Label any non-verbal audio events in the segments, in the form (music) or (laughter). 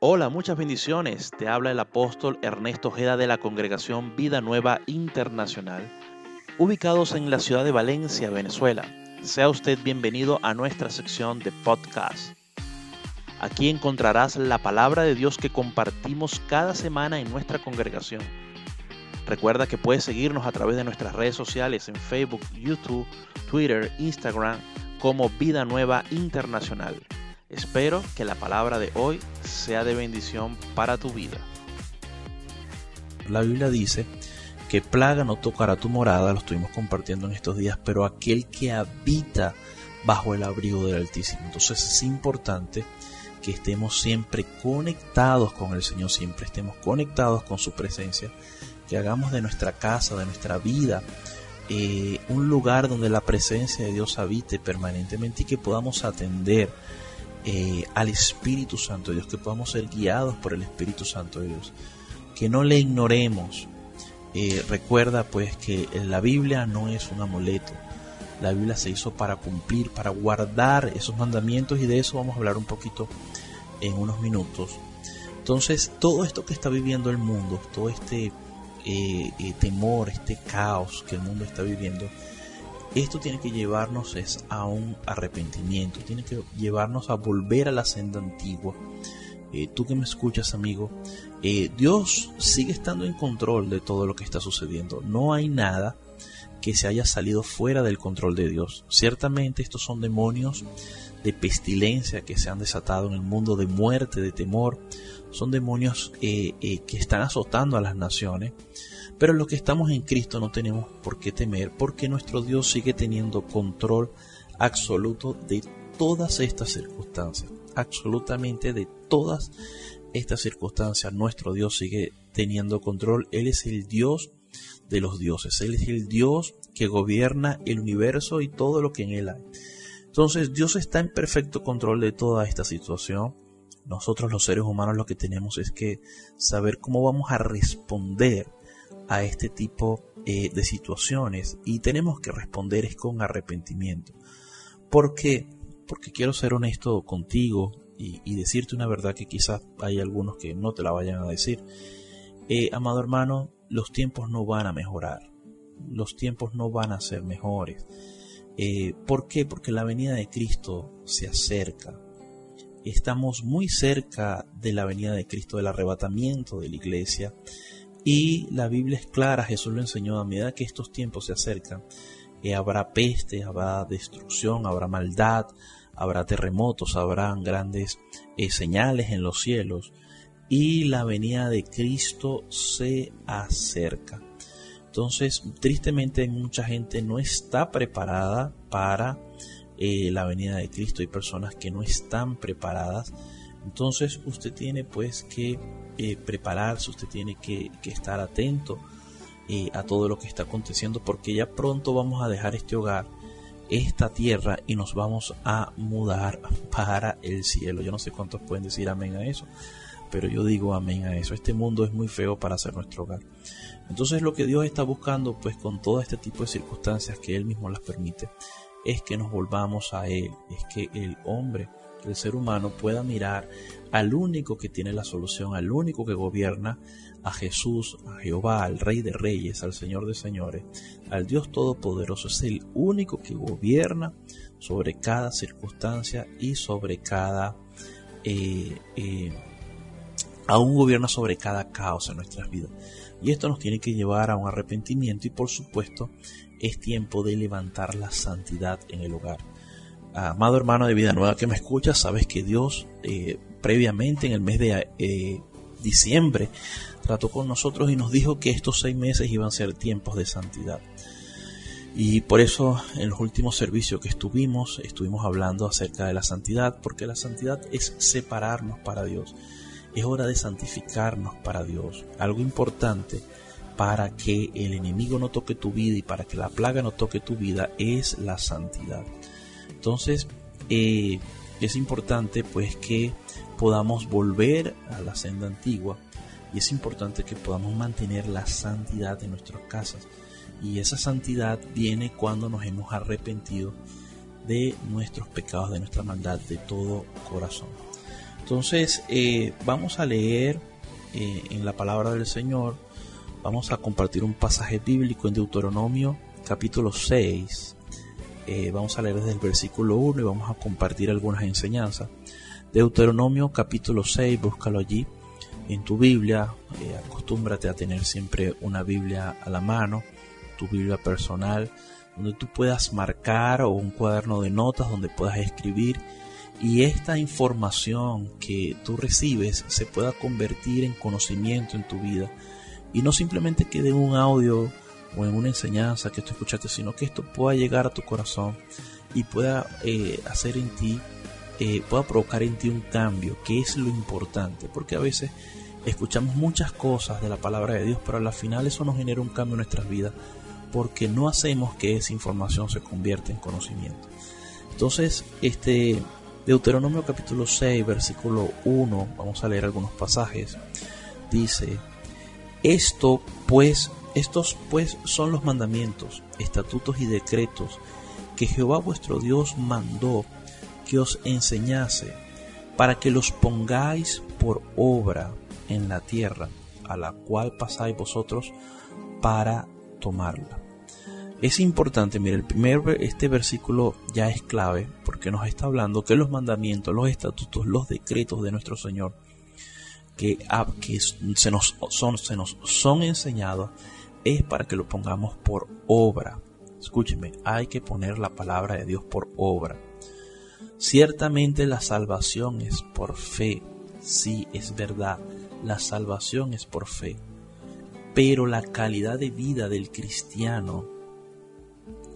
Hola, muchas bendiciones. Te habla el apóstol Ernesto Ojeda de la congregación Vida Nueva Internacional, ubicados en la ciudad de Valencia, Venezuela. Sea usted bienvenido a nuestra sección de podcast. Aquí encontrarás la palabra de Dios que compartimos cada semana en nuestra congregación. Recuerda que puedes seguirnos a través de nuestras redes sociales en Facebook, YouTube, Twitter, Instagram como Vida Nueva Internacional. Espero que la palabra de hoy sea de bendición para tu vida. La Biblia dice que plaga no tocará tu morada, lo estuvimos compartiendo en estos días, pero aquel que habita bajo el abrigo del Altísimo. Entonces es importante que estemos siempre conectados con el Señor, siempre estemos conectados con su presencia, que hagamos de nuestra casa, de nuestra vida, eh, un lugar donde la presencia de Dios habite permanentemente y que podamos atender eh, al Espíritu Santo de Dios, que podamos ser guiados por el Espíritu Santo de Dios, que no le ignoremos. Eh, recuerda pues que la Biblia no es un amuleto, la Biblia se hizo para cumplir, para guardar esos mandamientos y de eso vamos a hablar un poquito en unos minutos. Entonces, todo esto que está viviendo el mundo, todo este eh, temor, este caos que el mundo está viviendo, esto tiene que llevarnos es a un arrepentimiento, tiene que llevarnos a volver a la senda antigua. Eh, tú que me escuchas, amigo, eh, Dios sigue estando en control de todo lo que está sucediendo. No hay nada que se haya salido fuera del control de Dios. Ciertamente estos son demonios de pestilencia que se han desatado en el mundo, de muerte, de temor. Son demonios eh, que están azotando a las naciones. Pero los que estamos en Cristo no tenemos por qué temer porque nuestro Dios sigue teniendo control absoluto de todas estas circunstancias. Absolutamente de todas estas circunstancias. Nuestro Dios sigue teniendo control. Él es el Dios de los dioses. Él es el Dios que gobierna el universo y todo lo que en él hay. Entonces Dios está en perfecto control de toda esta situación. Nosotros los seres humanos lo que tenemos es que saber cómo vamos a responder a este tipo eh, de situaciones y tenemos que responder es con arrepentimiento. ¿Por qué? Porque quiero ser honesto contigo y, decirte una verdad que quizás hay algunos que no te la vayan a decir. Eh, amado hermano, los tiempos no van a mejorar, los tiempos no van a ser mejores. Eh, ¿Por qué? Porque la venida de Cristo se acerca. Estamos muy cerca de la venida de Cristo, del arrebatamiento de la iglesia. Y la Biblia es clara, Jesús lo enseñó a medida que estos tiempos se acercan. Eh, habrá peste, habrá destrucción, habrá maldad, habrá terremotos, habrán grandes eh, señales en los cielos y la venida de Cristo se acerca. Entonces, tristemente mucha gente no está preparada para eh, la venida de Cristo. Hay personas que no están preparadas. Entonces, usted tiene pues que eh, prepararse, usted tiene que, estar atento eh, a todo lo que está aconteciendo porque ya pronto vamos a dejar este hogar, esta tierra y nos vamos a mudar (laughs) para el cielo. Yo no sé cuántos pueden decir amén a eso, pero yo digo amén a eso. Este mundo es muy feo para ser nuestro hogar. Entonces lo que Dios está buscando pues con todo este tipo de circunstancias que Él mismo las permite es que nos volvamos a Él, es que el hombre el ser humano pueda mirar al único que tiene la solución, al único que gobierna, a Jesús, a Jehová, al Rey de Reyes, al Señor de Señores, al Dios Todopoderoso. Es el único que gobierna sobre cada circunstancia y sobre cada... Eh, eh, aún gobierna sobre cada caos en nuestras vidas. Y esto nos tiene que llevar a un arrepentimiento y por supuesto es tiempo de levantar la santidad en el hogar amado hermano de vida nueva que me escuchas, sabes que Dios eh, previamente en el mes de eh, diciembre trató con nosotros y nos dijo que estos seis meses iban a ser tiempos de santidad. Y por eso en los últimos servicios que estuvimos, estuvimos hablando acerca de la santidad, porque la santidad es separarnos para Dios. Es hora de santificarnos para Dios. Algo importante para que el enemigo no toque tu vida y para que la plaga no toque tu vida es la santidad. Entonces, eh, es importante pues que podamos volver a la senda antigua y es importante que podamos mantener la santidad de nuestras casas. Y esa santidad viene cuando nos hemos arrepentido de nuestros pecados, de nuestra maldad, de todo corazón. Entonces, eh, vamos a leer eh, en la palabra del Señor, vamos a compartir un pasaje bíblico en Deuteronomio capítulo 6. Eh, vamos a leer desde el versículo 1 y vamos a compartir algunas enseñanzas. Deuteronomio capítulo 6, búscalo allí en tu Biblia. acostúmbrate a tener siempre una Biblia a la mano, tu Biblia personal, donde tú puedas marcar o un cuaderno de notas donde puedas escribir y esta información que tú recibes se pueda convertir en conocimiento en tu vida y no simplemente quede un audio o en una enseñanza que tú escuchaste, sino que esto pueda llegar a tu corazón y pueda eh, hacer en ti, eh, pueda provocar en ti un cambio, que es lo importante, porque a veces escuchamos muchas cosas de la palabra de Dios, pero al final eso nos genera un cambio en nuestras vidas, porque no hacemos que esa información se convierta en conocimiento. Entonces, este, Deuteronomio capítulo 6, versículo 1, vamos a leer algunos pasajes. Dice, esto pues, estos pues son los mandamientos, estatutos y decretos que Jehová vuestro Dios mandó que os enseñase, para que los pongáis por obra en la tierra a la cual pasáis vosotros para tomarla. Es importante, mire, el primer este versículo ya es clave porque nos está hablando que los mandamientos, los estatutos, los decretos de nuestro Señor que, que se, nos son, se nos son enseñados es para que lo pongamos por obra. Escúcheme, hay que poner la palabra de Dios por obra. Ciertamente la salvación es por fe. Sí, es verdad, la salvación es por fe. Pero la calidad de vida del cristiano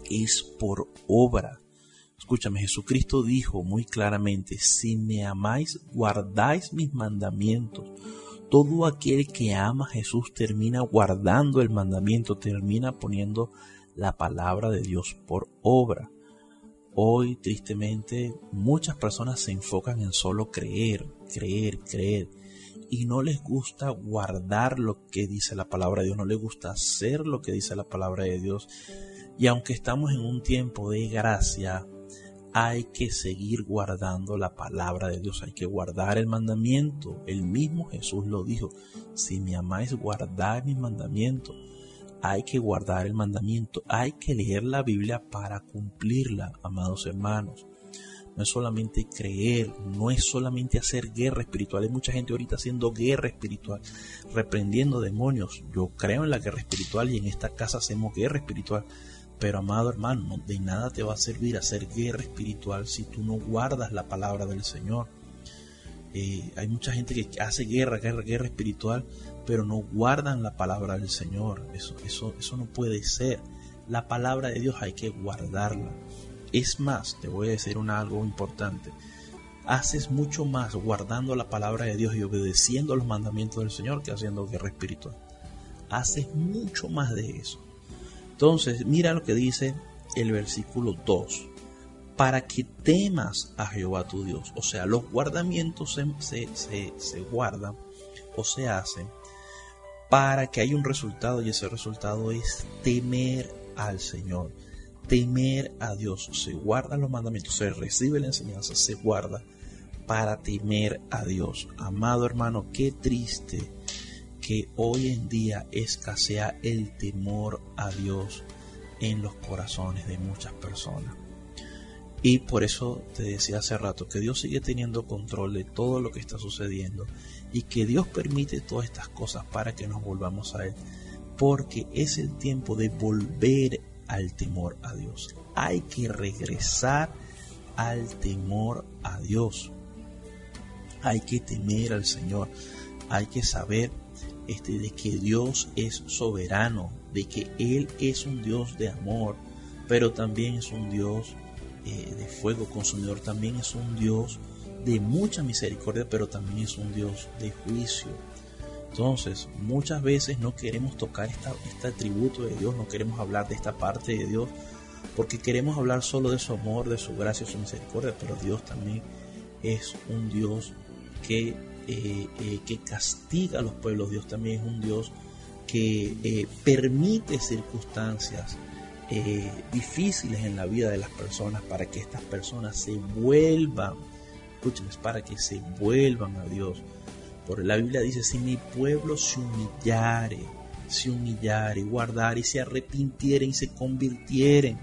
es por obra. Escúchame, Jesucristo dijo muy claramente, si me amáis, guardáis mis mandamientos. Todo aquel que ama a Jesús termina guardando el mandamiento, termina poniendo la palabra de Dios por obra. Hoy, tristemente, muchas personas se enfocan en solo creer, creer, creer, y no les gusta guardar lo que dice la palabra de Dios, no les gusta hacer lo que dice la palabra de Dios. Y aunque estamos en un tiempo de gracia, hay que seguir guardando la palabra de Dios, hay que guardar el mandamiento. El mismo Jesús lo dijo, si me amáis, guardad mis mandamientos. Hay que guardar el mandamiento, hay que leer la Biblia para cumplirla, amados hermanos. No es solamente creer, no es solamente hacer guerra espiritual. Hay mucha gente ahorita haciendo guerra espiritual, reprendiendo demonios. Yo creo en la guerra espiritual y en esta casa hacemos guerra espiritual pero amado hermano, de nada te va a servir hacer guerra espiritual si tú no guardas la palabra del Señor. Eh, hay mucha gente que hace guerra, guerra, guerra espiritual, pero no guardan la palabra del Señor. Eso, eso, eso no puede ser. La palabra de Dios hay que guardarla. Es más, te voy a decir un algo importante. Haces mucho más guardando la palabra de Dios y obedeciendo los mandamientos del Señor que haciendo guerra espiritual. Haces mucho más de eso. Entonces, mira lo que dice el versículo 2. Para que temas a Jehová tu Dios. O sea, los guardamientos se, se, guardan o se hacen para que haya un resultado y ese resultado es temer al Señor, temer a Dios. Se guardan los mandamientos, se recibe la enseñanza, se guarda para temer a Dios. Amado hermano, qué triste que hoy en día escasea el temor a Dios en los corazones de muchas personas. Y por eso te decía hace rato que Dios sigue teniendo control de todo lo que está sucediendo y que Dios permite todas estas cosas para que nos volvamos a Él. Porque es el tiempo de volver al temor a Dios. Hay que regresar al temor a Dios. Hay que temer al Señor. Hay que saber este, de que Dios es soberano, de que Él es un Dios de amor, pero también es un Dios eh, de fuego consumidor, también es un Dios de mucha misericordia, pero también es un Dios de juicio. Entonces, muchas veces no queremos tocar esta, este atributo de Dios, no queremos hablar de esta parte de Dios, porque queremos hablar solo de su amor, de su gracia, su misericordia, pero Dios también es un Dios que eh, eh, que castiga a los pueblos, Dios también es un Dios que eh, permite circunstancias difíciles en la vida de las personas para que estas personas se vuelvan escuchen, es para que se vuelvan a Dios. Por la Biblia dice, si mi pueblo se humillare, se humillare, guardare y se arrepintieren y se convirtieren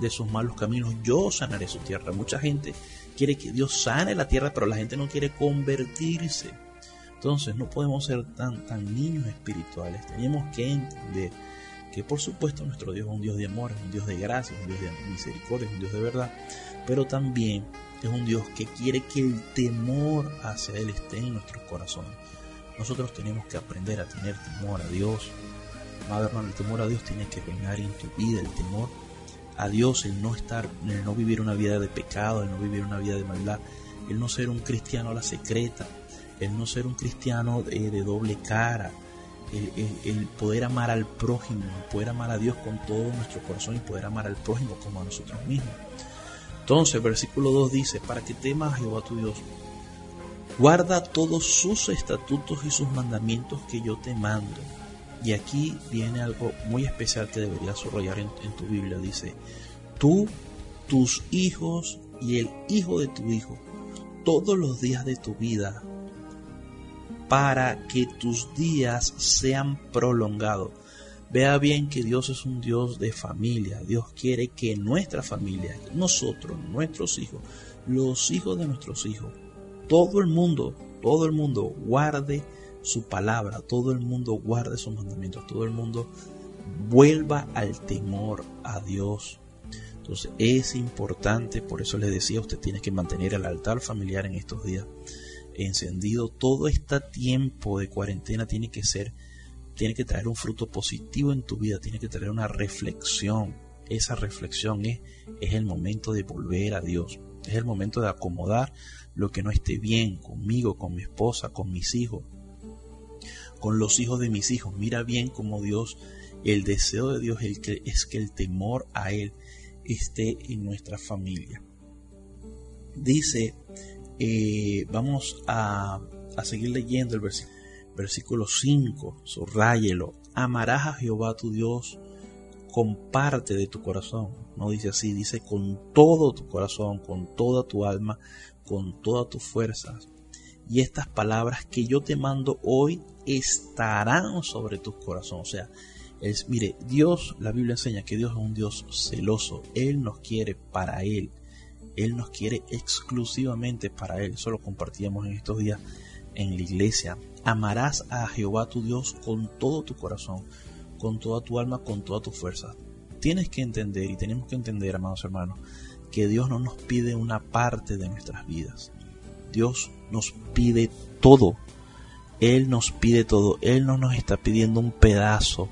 de sus malos caminos, yo sanaré su tierra. Mucha gente quiere que Dios sane la tierra, pero la gente no quiere convertirse. Entonces no podemos ser tan, tan niños espirituales. Tenemos que entender que por supuesto nuestro Dios es un Dios de amor, es un Dios de gracia, es un Dios de misericordia, es un Dios de verdad, pero también es un Dios que quiere que el temor hacia Él esté en nuestros corazones. Nosotros tenemos que aprender a tener temor a Dios. Madre hermano, el temor a Dios tiene que reinar en tu vida, el temor a Dios, el no estar, el no vivir una vida de pecado, el no vivir una vida de maldad, el no ser un cristiano a la secreta, el no ser un cristiano de, doble cara, el, poder amar al prójimo, el poder amar a Dios con todo nuestro corazón y poder amar al prójimo como a nosotros mismos. Entonces, versículo 2 dice, para que temas Jehová tu Dios, guarda todos sus estatutos y sus mandamientos que yo te mando. Y aquí viene algo muy especial que deberías subrayar en, en tu Biblia. Dice, tú, tus hijos y el hijo de tu hijo, todos los días de tu vida para que tus días sean prolongados. Vea bien que Dios es un Dios de familia. Dios quiere que nuestra familia, nosotros, nuestros hijos, los hijos de nuestros hijos, todo el mundo, todo el mundo guarde su palabra, todo el mundo guarde sus mandamientos, todo el mundo vuelva al temor a Dios. Entonces es importante, por eso les decía, usted tiene que mantener el altar familiar en estos días encendido, todo este tiempo de cuarentena tiene que ser, tiene que traer un fruto positivo en tu vida, tiene que traer una reflexión. Esa reflexión es, es el momento de volver a Dios, es el momento de acomodar lo que no esté bien conmigo, con mi esposa, con mis hijos, con los hijos de mis hijos. Mira bien como Dios, el deseo de Dios es que el temor a Él esté en nuestra familia. Dice eh, vamos a, seguir leyendo el versículo, versículo 5, subrayelo. Amarás a Jehová tu Dios con parte de tu corazón. No dice así, dice con todo tu corazón, con toda tu alma, con todas tus fuerzas. Y estas palabras que yo te mando hoy estarán sobre tu corazón. O sea, es, mire, Dios, la Biblia enseña que Dios es un Dios celoso. Él nos quiere para Él. Él nos quiere exclusivamente para Él. Eso lo compartíamos en estos días en la iglesia. Amarás a Jehová tu Dios con todo tu corazón, con toda tu alma, con toda tu fuerza. Tienes que entender y tenemos que entender, amados hermanos, que Dios no nos pide una parte de nuestras vidas. Dios nos pide todo. Él nos pide todo. Él no nos está pidiendo un pedazo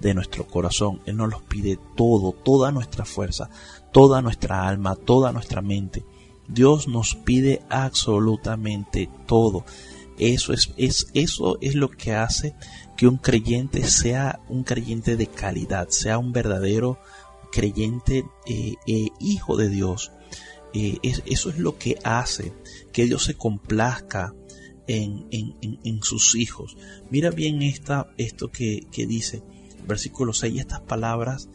de nuestro corazón. Él nos los pide todo, toda nuestra fuerza, toda nuestra alma, toda nuestra mente. Dios nos pide absolutamente todo. Eso es, es, eso es lo que hace que un creyente sea un creyente de calidad, sea un verdadero creyente eh, eh, hijo de Dios. Eh, eso es lo que hace que Dios se complazca en, en, sus hijos. Mira bien esta, esto que, que dice, versículo 6, estas palabras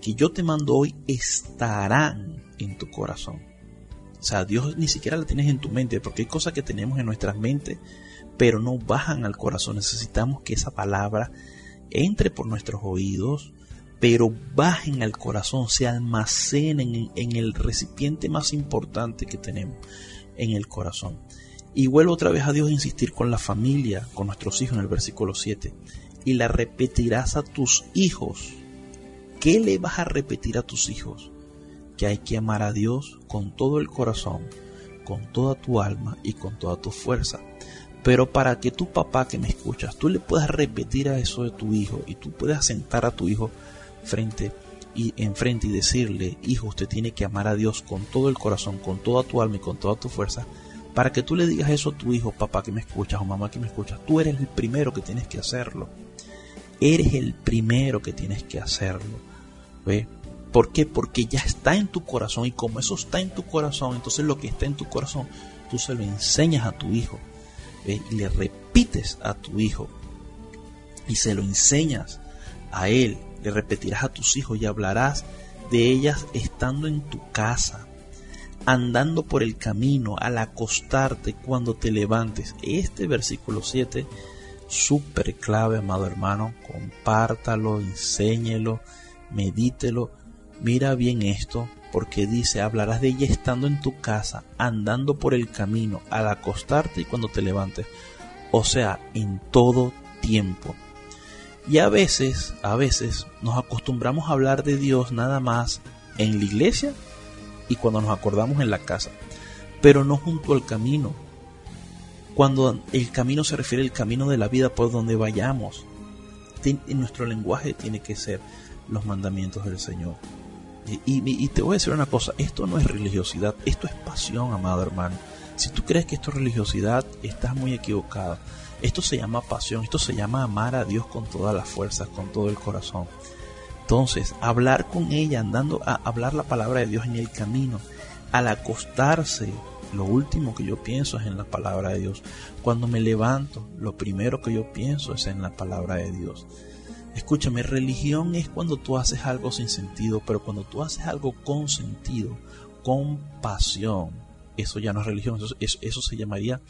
que yo te mando hoy estarán en tu corazón. O sea, Dios ni siquiera la tienes en tu mente, porque hay cosas que tenemos en nuestras mentes, pero no bajan al corazón. Necesitamos que esa palabra entre por nuestros oídos, pero bajen al corazón, se almacenen en, el recipiente más importante que tenemos, en el corazón. Y vuelvo otra vez a Dios a insistir con la familia, con nuestros hijos en el versículo 7. Y la repetirás a tus hijos ¿Qué le vas a repetir a tus hijos? Que hay que amar a Dios con todo el corazón, con toda tu alma y con toda tu fuerza. Pero para que tu papá que me escuchas, tú le puedas repetir a eso de tu hijo y tú puedas sentar a tu hijo frente y enfrente y decirle, hijo, usted tiene que amar a Dios con todo el corazón, con toda tu alma y con toda tu fuerza, para que tú le digas eso a tu hijo, papá que me escuchas o mamá que me escuchas, tú eres el primero que tienes que hacerlo. Eres el primero que tienes que hacerlo. ¿Por qué? Porque ya está en tu corazón y como eso está en tu corazón, entonces lo que está en tu corazón, tú se lo enseñas a tu hijo y le repites a tu hijo y se lo enseñas a él, le repetirás a tus hijos y hablarás de ellas estando en tu casa. andando por el camino, al acostarte, cuando te levantes. Este versículo 7, súper clave, amado hermano, compártalo, enséñelo, medítelo. Mira bien esto, porque dice, hablarás de ella estando en tu casa, andando por el camino, al acostarte y cuando te levantes. O sea, en todo tiempo. Y a veces, a veces nos acostumbramos a hablar de Dios nada más en la iglesia y cuando nos acordamos en la casa, pero no junto al camino. Cuando el camino se refiere al camino de la vida por donde vayamos, en nuestro lenguaje tiene que ser los mandamientos del Señor. Y, y, te voy a decir una cosa, esto no es religiosidad, esto es pasión, amado hermano. Si tú crees que esto es religiosidad, estás muy equivocado. Esto se llama pasión, esto se llama amar a Dios con todas las fuerzas, con todo el corazón. Entonces, hablar con ella, andando a hablar la palabra de Dios en el camino, al acostarse, lo último que yo pienso es en la palabra de Dios. Cuando me levanto, lo primero que yo pienso es en la palabra de Dios. Escúchame, religión es cuando tú haces algo sin sentido, pero cuando tú haces algo con sentido, con pasión, eso ya no es religión, eso, eso se llamaría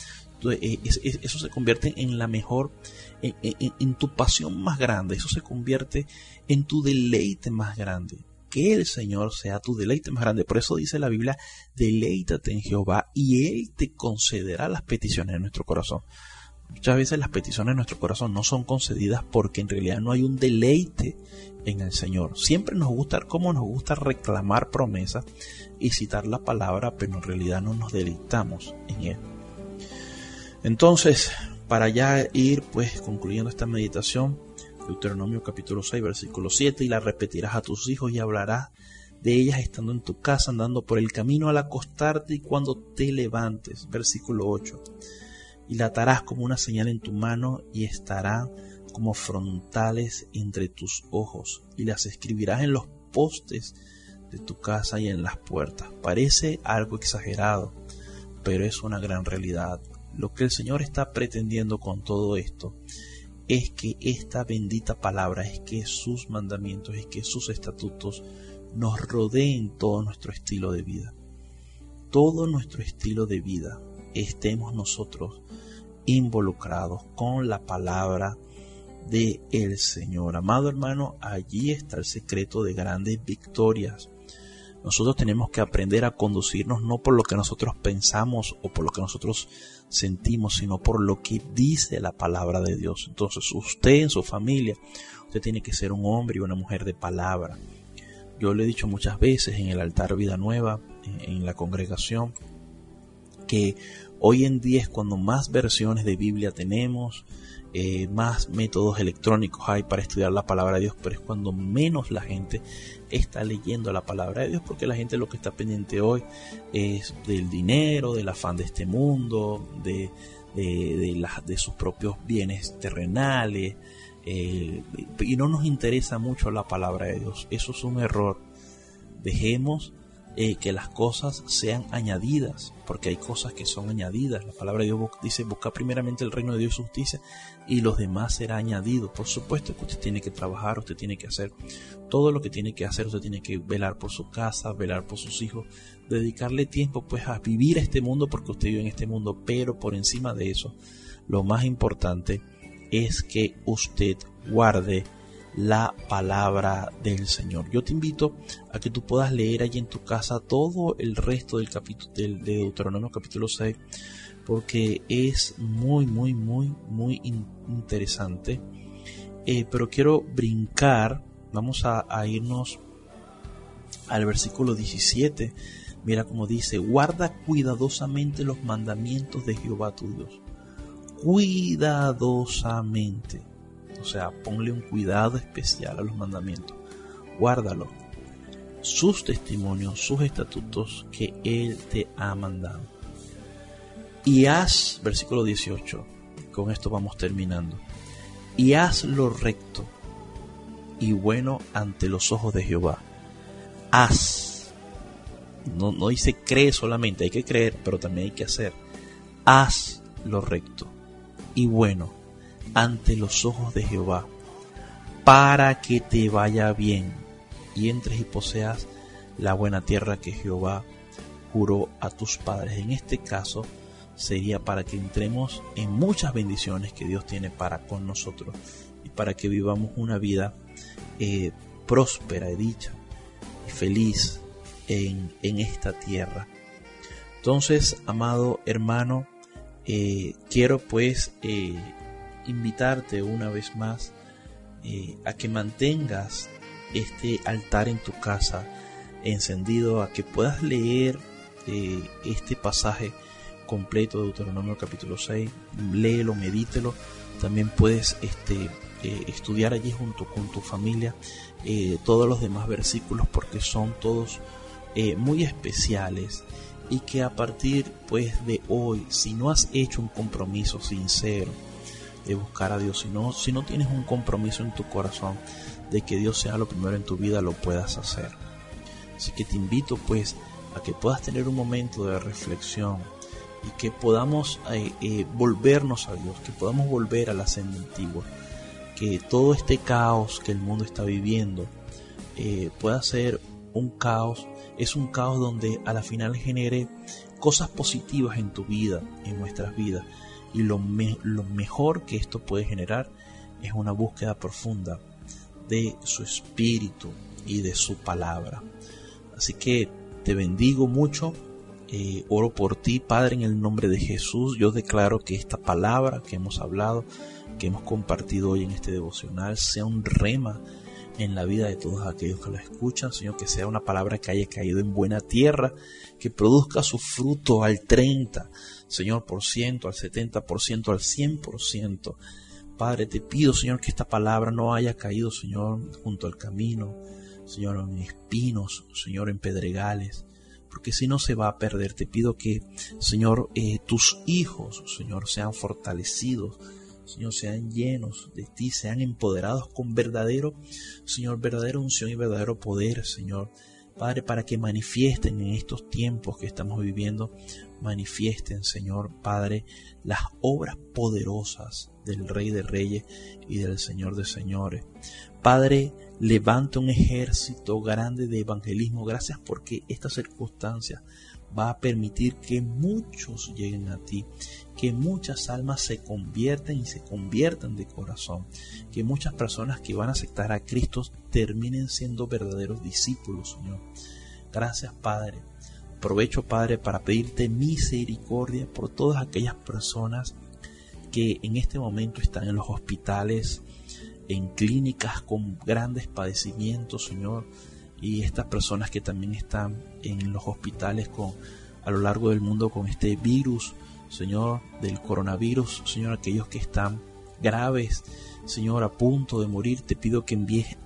eh, eso se convierte en la mejor, en, tu pasión más grande, eso se convierte en tu deleite más grande. Que el Señor sea tu deleite más grande. Por eso dice la Biblia, deleítate en Jehová y Él te concederá las peticiones de nuestro corazón. Muchas veces las peticiones de nuestro corazón no son concedidas porque en realidad no hay un deleite en el Señor. Siempre nos gusta, como nos gusta reclamar promesas y citar la palabra, pero en realidad no nos deleitamos en Él. Entonces, para ya ir pues concluyendo esta meditación, Deuteronomio capítulo 6, versículo 7, y la repetirás a tus hijos y hablarás de ellas estando en tu casa, andando por el camino al acostarte y cuando te levantes. Versículo 8. Y la atarás como una señal en tu mano y estará como frontales entre tus ojos y las escribirás en los postes de tu casa y en las puertas. Parece algo exagerado, pero es una gran realidad. Lo que el Señor está pretendiendo con todo esto es que esta bendita palabra, es que sus mandamientos, es que sus estatutos nos rodeen todo nuestro estilo de vida. Todo nuestro estilo de vida estemos nosotros involucrados con la palabra de el Señor. Amado hermano, allí está el secreto de grandes victorias. Nosotros tenemos que aprender a conducirnos no por lo que nosotros pensamos o por lo que nosotros sentimos, sino por lo que dice la palabra de Dios. Entonces usted en su familia, usted tiene que ser un hombre y una mujer de palabra. Yo le he dicho muchas veces en el altar Vida Nueva, en la congregación, que hoy en día es cuando más versiones de Biblia tenemos, eh, más métodos electrónicos hay para estudiar la palabra de Dios, pero es cuando menos la gente está leyendo la palabra de Dios, porque la gente lo que está pendiente hoy es del dinero, del afán de este mundo, de, de, de sus propios bienes terrenales, eh, y no nos interesa mucho la palabra de Dios. Eso es un error. Dejemos que las cosas sean añadidas, porque hay cosas que son añadidas. La palabra de Dios dice, busca primeramente el reino de Dios y justicia y los demás será añadido. Por supuesto que usted tiene que trabajar, usted tiene que hacer todo lo que tiene que hacer, usted tiene que velar por su casa, velar por sus hijos, dedicarle tiempo pues a vivir este mundo porque usted vive en este mundo, pero por encima de eso, lo más importante es que usted guarde la palabra del Señor. Yo te invito a que tú puedas leer allí en tu casa todo el resto del capítulo de Deuteronomio capítulo 6 porque es muy muy muy muy interesante. Eh, pero quiero brincar, vamos a, a irnos al versículo 17. Mira como dice, guarda cuidadosamente los mandamientos de Jehová tu Dios. Cuidadosamente. O sea, ponle un cuidado especial a los mandamientos. Guárdalo. Sus testimonios, sus estatutos que Él te ha mandado. Y haz, versículo 18, con esto vamos terminando. Y haz lo recto y bueno ante los ojos de Jehová. Haz. No, no dice cree solamente, hay que creer, pero también hay que hacer. Haz lo recto y bueno ante los ojos de Jehová, para que te vaya bien y entres y poseas la buena tierra que Jehová juró a tus padres. En este caso sería para que entremos en muchas bendiciones que Dios tiene para con nosotros y para que vivamos una vida eh, próspera y dicha y feliz en, esta tierra. Entonces, amado hermano, eh, quiero pues eh, invitarte una vez más a que mantengas este altar en tu casa encendido, a que puedas leer este pasaje completo de Deuteronomio capítulo 6, léelo, medítelo, también puedes este, eh, estudiar allí junto con tu familia eh, todos los demás versículos porque son todos eh, muy especiales y que a partir pues de hoy, si no has hecho un compromiso sincero de buscar a Dios, si no, si no tienes un compromiso en tu corazón de que Dios sea lo primero en tu vida, lo puedas hacer. Así que te invito pues a que puedas tener un momento de reflexión, y que podamos eh, eh, volvernos a Dios, que podamos volver a la senda antigua, que todo este caos que el mundo está viviendo eh, pueda ser un caos, es un caos donde a la final genere cosas positivas en tu vida, en nuestras vidas, y lo, lo mejor que esto puede generar es una búsqueda profunda de su espíritu y de su palabra. Así que te bendigo mucho eh, oro por ti, Padre, en el nombre de Jesús. Yo declaro que esta palabra que hemos hablado, que hemos compartido hoy en este devocional, sea un rema en la vida de todos aquellos que la escuchan, Señor, que sea una palabra que haya caído en buena tierra, que produzca su fruto al 30, Señor, por ciento, al 70 por ciento, al 100 por ciento. Padre, te pido, Señor, que esta palabra no haya caído, Señor, junto al camino, Señor, en espinos, Señor, en pedregales, porque si no se va a perder. Te pido que, Señor, eh, tus hijos, Señor, sean fortalecidos, Señor, sean llenos de ti, sean empoderados con verdadero, Señor, verdadera unción y verdadero poder, Señor. Padre, para que manifiesten en estos tiempos que estamos viviendo, manifiesten, Señor, Padre, las obras poderosas del Rey de Reyes y del Señor de Señores. Padre, levanta un ejército grande de evangelismo. Gracias porque esta circunstancia va a permitir que muchos lleguen a ti, que muchas almas se convierten y se conviertan de corazón, que muchas personas que van a aceptar a Cristo terminen siendo verdaderos discípulos, Señor. Gracias, Padre. Aprovecho, Padre, para pedirte misericordia por todas aquellas personas que en este momento están en los hospitales, en clínicas con grandes padecimientos, Señor, y estas personas que también están en los hospitales con a lo largo del mundo con este virus, Señor, del coronavirus, Señor, aquellos que están graves, Señor, a punto de morir, te pido que envíes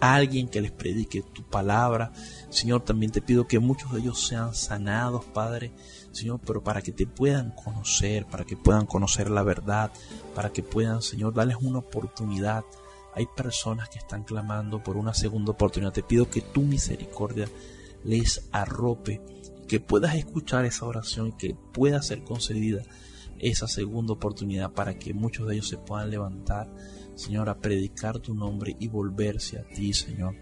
a alguien que les predique tu palabra. Señor, también te pido que muchos de ellos sean sanados, Padre. Señor, pero para que te puedan conocer, para que puedan conocer la verdad, para que puedan, Señor, darles una oportunidad. Hay personas que están clamando por una segunda oportunidad. Te pido que tu misericordia les arrope, que puedas escuchar esa oración y que pueda ser concedida esa segunda oportunidad para que muchos de ellos se puedan levantar, Señor, a predicar tu nombre y volverse a ti, Señor.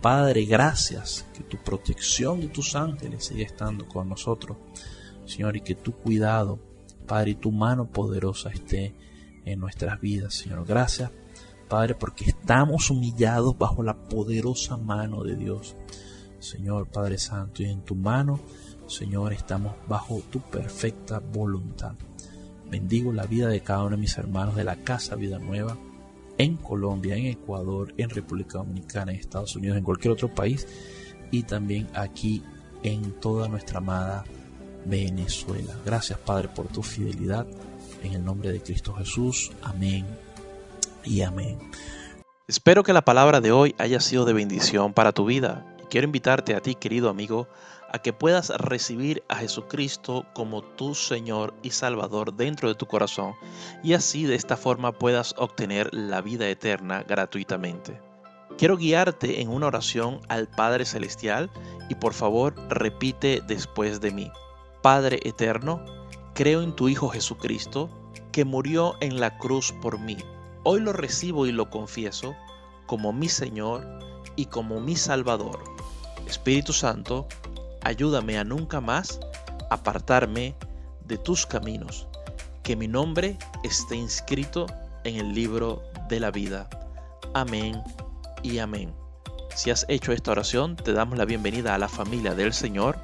Padre, gracias que tu protección y tus ángeles siga estando con nosotros. Señor, y que tu cuidado, Padre, y tu mano poderosa esté en nuestras vidas, Señor. Gracias, Padre, porque estamos humillados bajo la poderosa mano de Dios. Señor, Padre Santo, y en tu mano, Señor, estamos bajo tu perfecta voluntad. Bendigo la vida de cada uno de mis hermanos de la Casa Vida Nueva, en Colombia, en Ecuador, en República Dominicana, en Estados Unidos, en cualquier otro país, y también aquí en toda nuestra amada Venezuela. Gracias Padre por tu fidelidad. En el nombre de Cristo Jesús. Amén y amén. Espero que la palabra de hoy haya sido de bendición para tu vida. Quiero invitarte a ti, querido amigo, a que puedas recibir a Jesucristo como tu Señor y Salvador dentro de tu corazón y así de esta forma puedas obtener la vida eterna gratuitamente. Quiero guiarte en una oración al Padre Celestial y por favor repite después de mí. Padre eterno, creo en tu Hijo Jesucristo, que murió en la cruz por mí. Hoy lo recibo y lo confieso como mi Señor y como mi Salvador. Espíritu Santo, ayúdame a nunca más apartarme de tus caminos, que mi nombre esté inscrito en el libro de la vida. Amén y amén. Si has hecho esta oración, te damos la bienvenida a la familia del Señor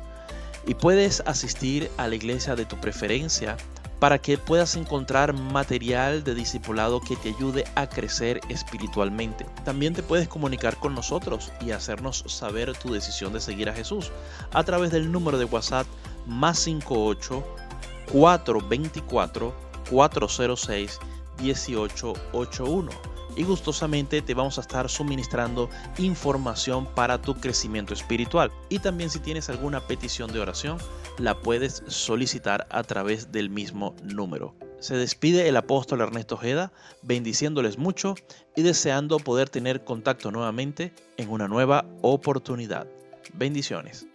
y puedes asistir a la iglesia de tu preferencia para que puedas encontrar material de discipulado que te ayude a crecer espiritualmente. También te puedes comunicar con nosotros y hacernos saber tu decisión de seguir a Jesús a través del número de WhatsApp más 58 424 406 1881 y gustosamente te vamos a estar suministrando información para tu crecimiento espiritual. Y también si tienes alguna petición de oración, la puedes solicitar a través del mismo número. Se despide el apóstol Ernesto Ojeda, bendiciéndoles mucho y deseando poder tener contacto nuevamente en una nueva oportunidad. Bendiciones.